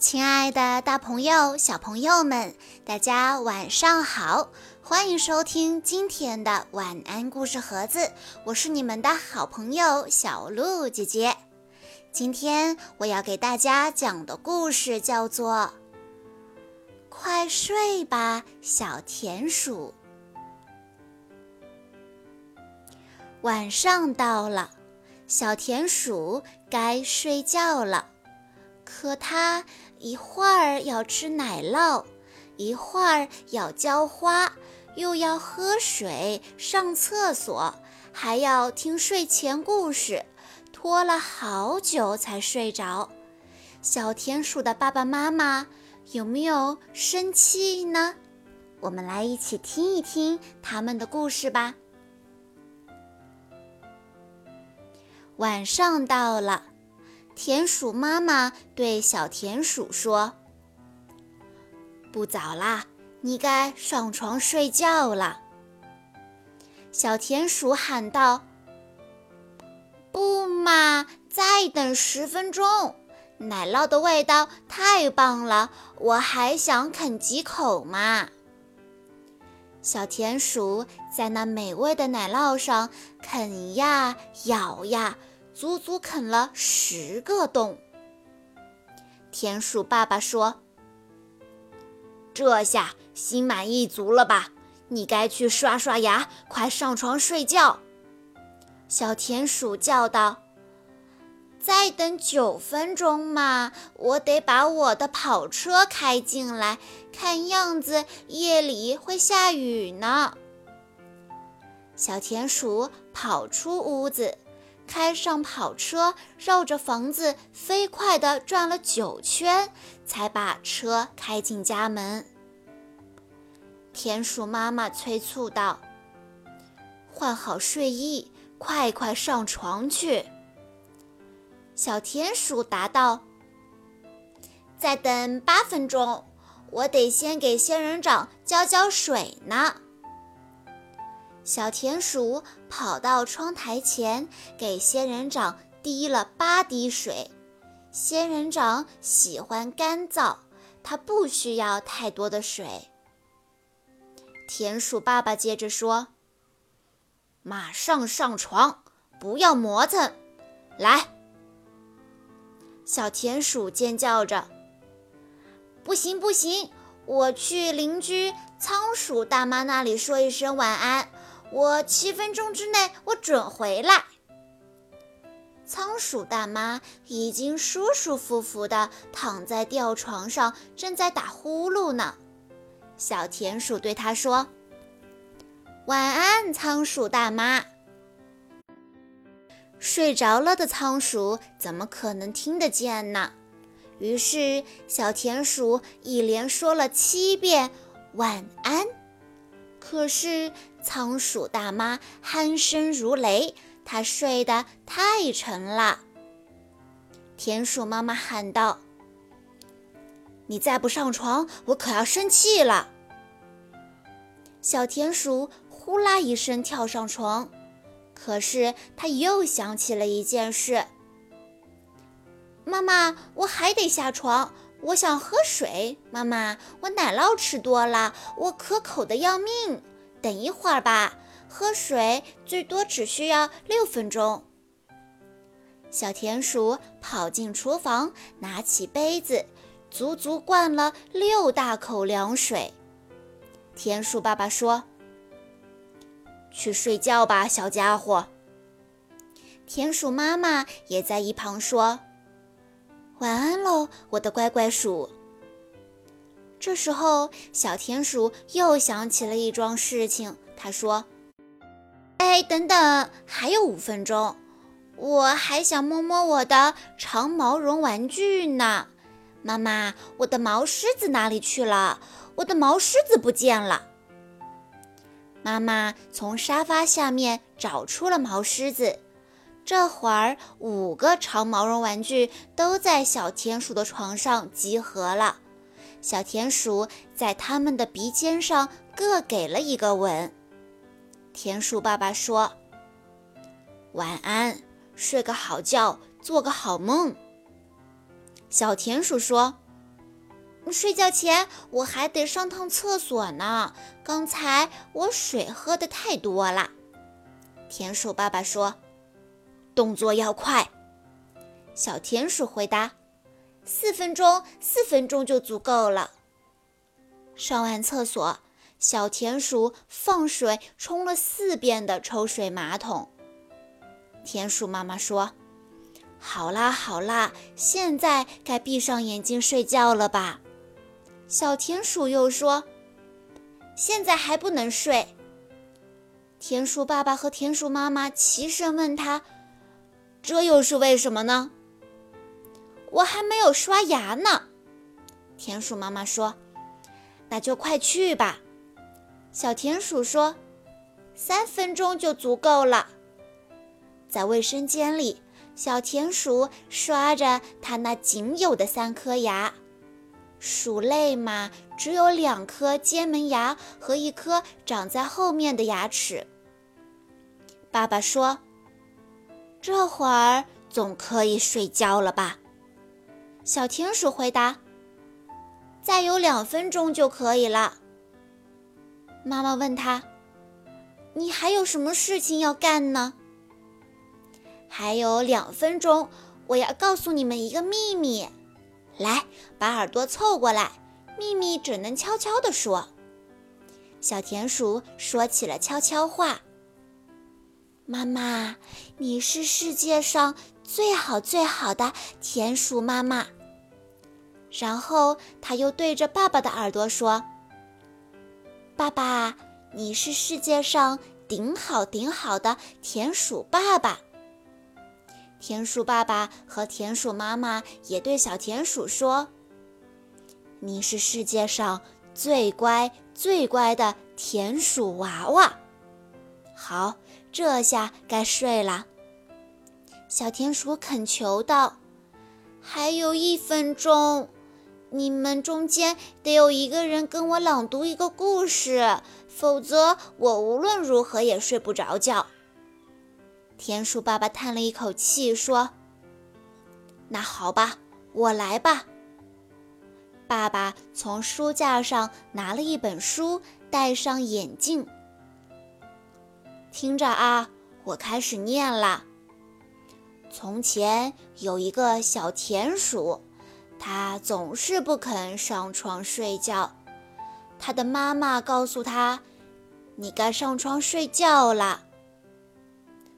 亲爱的，大朋友、小朋友们，大家晚上好！欢迎收听今天的晚安故事盒子，我是你们的好朋友小鹿姐姐。今天我要给大家讲的故事叫做《快睡吧，小田鼠》。晚上到了，小田鼠该睡觉了。可它一会儿要吃奶酪，一会儿要浇花，又要喝水、上厕所，还要听睡前故事，拖了好久才睡着。小田鼠的爸爸妈妈有没有生气呢？我们来一起听一听他们的故事吧。晚上到了。田鼠妈妈对小田鼠说：“不早啦，你该上床睡觉了。”小田鼠喊道：“不嘛，再等十分钟，奶酪的味道太棒了，我还想啃几口嘛。”小田鼠在那美味的奶酪上啃呀，咬呀。足足啃了十个洞。田鼠爸爸说：“这下心满意足了吧？你该去刷刷牙，快上床睡觉。”小田鼠叫道：“再等九分钟嘛，我得把我的跑车开进来，看样子夜里会下雨呢。”小田鼠跑出屋子。开上跑车，绕着房子飞快地转了九圈，才把车开进家门。田鼠妈妈催促道：“换好睡衣，快快上床去。”小田鼠答道：“再等八分钟，我得先给仙人掌浇浇水呢。”小田鼠跑到窗台前，给仙人掌滴了八滴水。仙人掌喜欢干燥，它不需要太多的水。田鼠爸爸接着说：“马上上床，不要磨蹭，来！”小田鼠尖叫着：“不行不行，我去邻居仓鼠大妈那里说一声晚安。”我七分钟之内，我准回来。仓鼠大妈已经舒舒服服地躺在吊床上，正在打呼噜呢。小田鼠对它说：“晚安，仓鼠大妈。”睡着了的仓鼠怎么可能听得见呢？于是小田鼠一连说了七遍“晚安”。可是仓鼠大妈鼾声如雷，她睡得太沉了。田鼠妈妈喊道：“你再不上床，我可要生气了。”小田鼠呼啦一声跳上床，可是他又想起了一件事：“妈妈，我还得下床。”我想喝水，妈妈，我奶酪吃多了，我可口的要命。等一会儿吧，喝水最多只需要六分钟。小田鼠跑进厨房，拿起杯子，足足灌了六大口凉水。田鼠爸爸说：“去睡觉吧，小家伙。”田鼠妈妈也在一旁说。晚安喽，我的乖乖鼠。这时候，小田鼠又想起了一桩事情。他说：“哎，等等，还有五分钟，我还想摸摸我的长毛绒玩具呢。妈妈，我的毛狮子哪里去了？我的毛狮子不见了。”妈妈从沙发下面找出了毛狮子。这会儿，五个长毛绒玩具都在小田鼠的床上集合了。小田鼠在它们的鼻尖上各给了一个吻。田鼠爸爸说：“晚安，睡个好觉，做个好梦。”小田鼠说：“睡觉前我还得上趟厕所呢。刚才我水喝的太多了。田鼠爸爸说：“动作要快。”小田鼠回答：“四分钟，四分钟就足够了。”上完厕所，小田鼠放水冲了四遍的抽水马桶。田鼠妈妈说：“好啦好啦，现在该闭上眼睛睡觉了吧？”小田鼠又说：“现在还不能睡。”田鼠爸爸和田鼠妈妈齐声问他：“这又是为什么呢？”我还没有刷牙呢，田鼠妈妈说：“那就快去吧。”小田鼠说：“三分钟就足够了。”在卫生间里，小田鼠刷着它那仅有的三颗牙。鼠类嘛，只有两颗尖门牙和一颗长在后面的牙齿。爸爸说：“这会儿总可以睡觉了吧？”小田鼠回答：“再有两分钟就可以了。”妈妈问他：“你还有什么事情要干呢？”还有两分钟，我要告诉你们一个秘密。来，把耳朵凑过来，秘密只能悄悄地说。小田鼠说起了悄悄话：“妈妈，你是世界上最好最好的田鼠妈妈。”然后他又对着爸爸的耳朵说：“爸爸，你是世界上顶好顶好的田鼠爸爸。”田鼠爸爸和田鼠妈妈也对小田鼠说：“你是世界上最乖最乖的田鼠娃娃。”好，这下该睡了。小田鼠恳求道：“还有一分钟。”你们中间得有一个人跟我朗读一个故事，否则我无论如何也睡不着觉。田鼠爸爸叹了一口气说：“那好吧，我来吧。”爸爸从书架上拿了一本书，戴上眼镜，听着啊，我开始念了。从前有一个小田鼠。它总是不肯上床睡觉，它的妈妈告诉它：“你该上床睡觉了。”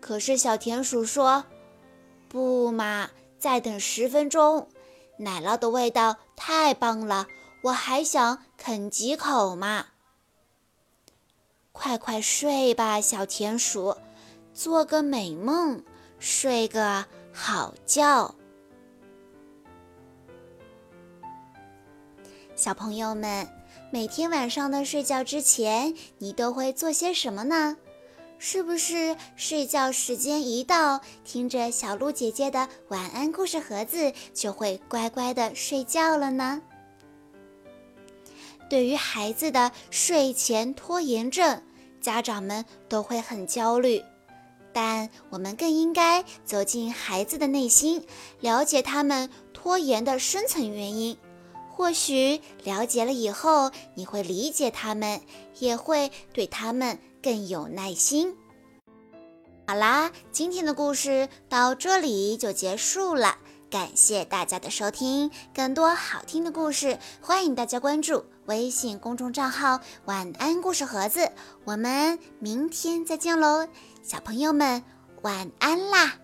可是小田鼠说：“不嘛，再等十分钟，奶酪的味道太棒了，我还想啃几口嘛。”快快睡吧，小田鼠，做个美梦，睡个好觉。小朋友们，每天晚上的睡觉之前，你都会做些什么呢？是不是睡觉时间一到，听着小鹿姐姐的晚安故事盒子，就会乖乖的睡觉了呢？对于孩子的睡前拖延症，家长们都会很焦虑，但我们更应该走进孩子的内心，了解他们拖延的深层原因。或许了解了以后，你会理解他们，也会对他们更有耐心。好啦，今天的故事到这里就结束了，感谢大家的收听。更多好听的故事，欢迎大家关注微信公众账号“晚安故事盒子”。我们明天再见喽，小朋友们晚安啦！